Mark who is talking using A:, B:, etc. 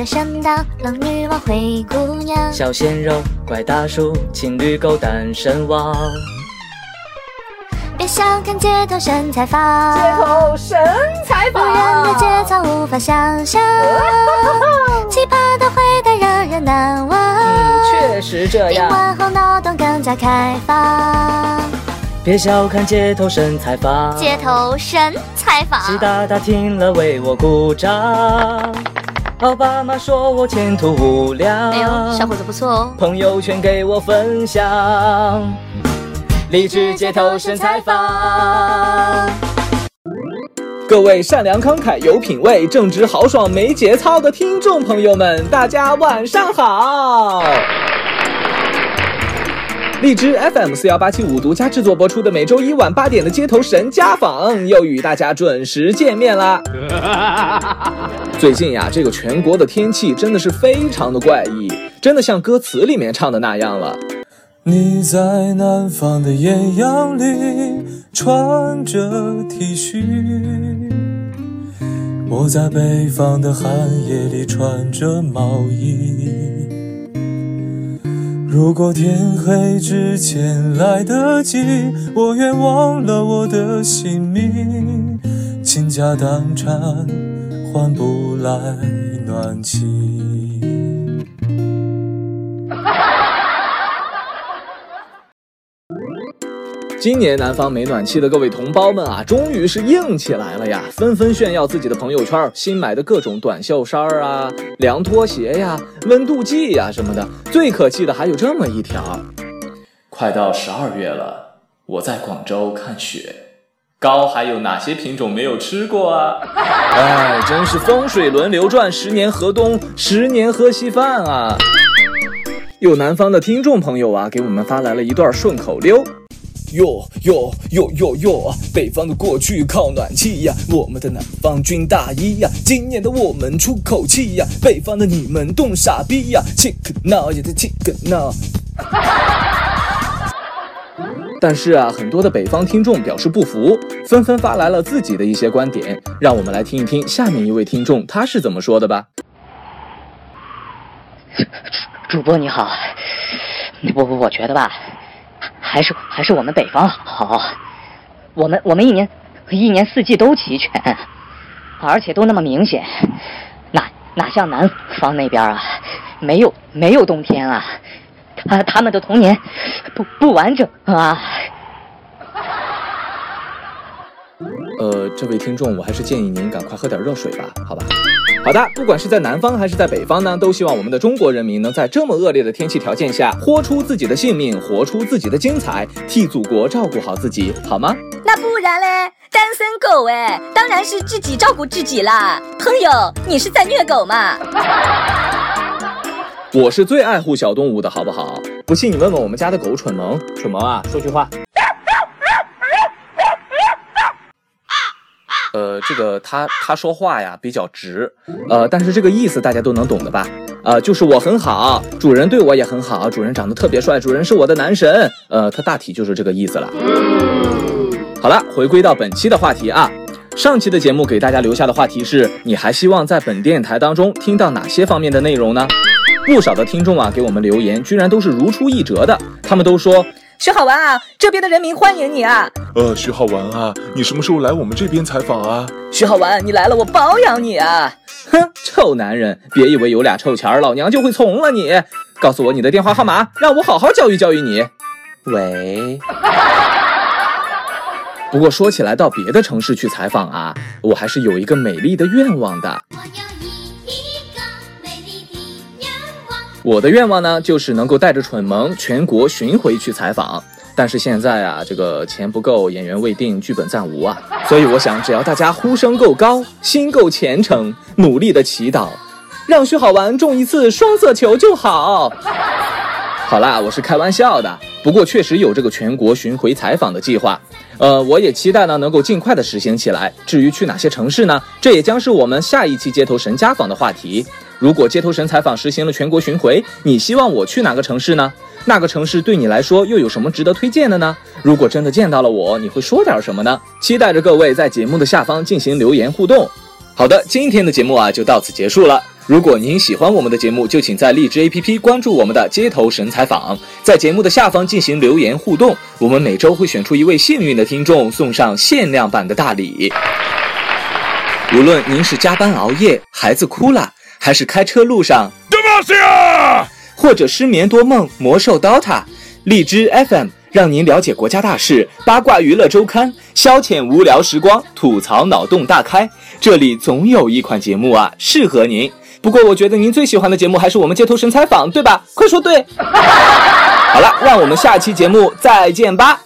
A: 就想当龙女王、灰姑娘。
B: 小鲜肉、怪大叔、情侣狗、单身汪。
A: 别小看街头神采访，
C: 街头神采访，
A: 无人的节操无法想象，奇葩的回答让人难忘。
B: 嗯，确实这
A: 听
B: 样。
A: 完后脑洞更加开放。
B: 别小看街头神采访，
A: 街头神采访，
B: 习大大听了为我鼓掌。奥巴马说我前途无量，
A: 哎呦，小伙子不错哦。
B: 朋友圈给我分享，励志街头神采访。
C: 各位善良慷慨有品位、正直豪爽没节操的听众朋友们，大家晚上好！荔枝 FM 四幺八七五独家制作播出的每周一晚八点的街头神家访又与大家准时见面啦。最近呀，这个全国的天气真的是非常的怪异，真的像歌词里面唱的那样了。
D: 你在南方的艳阳里穿着 T 恤，我在北方的寒夜里穿着毛衣。如果天黑之前来得及，我愿忘了我的姓名，倾家荡产换不来暖气。
C: 今年南方没暖气的各位同胞们啊，终于是硬起来了呀，纷纷炫耀自己的朋友圈新买的各种短袖衫儿啊、凉拖鞋呀、温度计呀什么的。最可气的还有这么一条：快到十二月了，我在广州看雪，糕还有哪些品种没有吃过啊？哎，真是风水轮流转，十年河东，十年喝稀饭啊！有南方的听众朋友啊，给我们发来了一段顺口溜。哟哟哟哟哟！北方的过去靠暖气呀，我们的南方军大衣呀，今年的我们出口气呀，北方的你们冻傻逼呀，切克闹也得切克闹。但是啊，很多的北方听众表示不服，纷纷发来了自己的一些观点，让我们来听一听下面一位听众他是怎么说的吧。
B: 主播你好，不不我觉得吧，还是还是我们北方好，我们我们一年一年四季都齐全，而且都那么明显，哪哪像南方那边啊，没有没有冬天啊，他他们的童年不不完整啊。
C: 呃，这位听众，我还是建议您赶快喝点热水吧，好吧？好的，不管是在南方还是在北方呢，都希望我们的中国人民能在这么恶劣的天气条件下，豁出自己的性命，活出自己的精彩，替祖国照顾好自己，好吗？
E: 那不然嘞？单身狗哎，当然是自己照顾自己啦。朋友，你是在虐狗吗？
C: 我是最爱护小动物的，好不好？不信你问问我们家的狗蠢萌，蠢萌啊，说句话。呃，这个他他说话呀比较直，呃，但是这个意思大家都能懂的吧？呃，就是我很好，主人对我也很好，主人长得特别帅，主人是我的男神，呃，他大体就是这个意思了。好了，回归到本期的话题啊，上期的节目给大家留下的话题是：你还希望在本电台当中听到哪些方面的内容呢？不少的听众啊给我们留言，居然都是如出一辙的，他们都说。
E: 徐好玩啊，这边的人民欢迎你啊！
F: 呃，徐好玩啊，你什么时候来我们这边采访啊？
E: 徐好玩，你来了我包养你啊！
C: 哼，臭男人，别以为有俩臭钱儿，老娘就会从了你。告诉我你的电话号码，让我好好教育教育你。喂。不过说起来，到别的城市去采访啊，我还是有一个美丽的愿望的。我的愿望呢，就是能够带着蠢萌全国巡回去采访。但是现在啊，这个钱不够，演员未定，剧本暂无啊。所以我想，只要大家呼声够高，心够虔诚，努力的祈祷，让徐好玩中一次双色球就好。好啦，我是开玩笑的。不过确实有这个全国巡回采访的计划，呃，我也期待呢能够尽快的实行起来。至于去哪些城市呢？这也将是我们下一期街头神家访的话题。如果街头神采访实行了全国巡回，你希望我去哪个城市呢？那个城市对你来说又有什么值得推荐的呢？如果真的见到了我，你会说点什么呢？期待着各位在节目的下方进行留言互动。好的，今天的节目啊就到此结束了。如果您喜欢我们的节目，就请在荔枝 APP 关注我们的街头神采访，在节目的下方进行留言互动，我们每周会选出一位幸运的听众，送上限量版的大礼。无论您是加班熬夜、孩子哭了，还是开车路上，或者失眠多梦、魔兽 DOTA，荔枝 FM 让您了解国家大事、八卦娱乐周刊，消遣无聊时光，吐槽脑洞大开。这里总有一款节目啊适合您。不过我觉得您最喜欢的节目还是我们街头神采访，对吧？快说对。好了，让我们下期节目再见吧。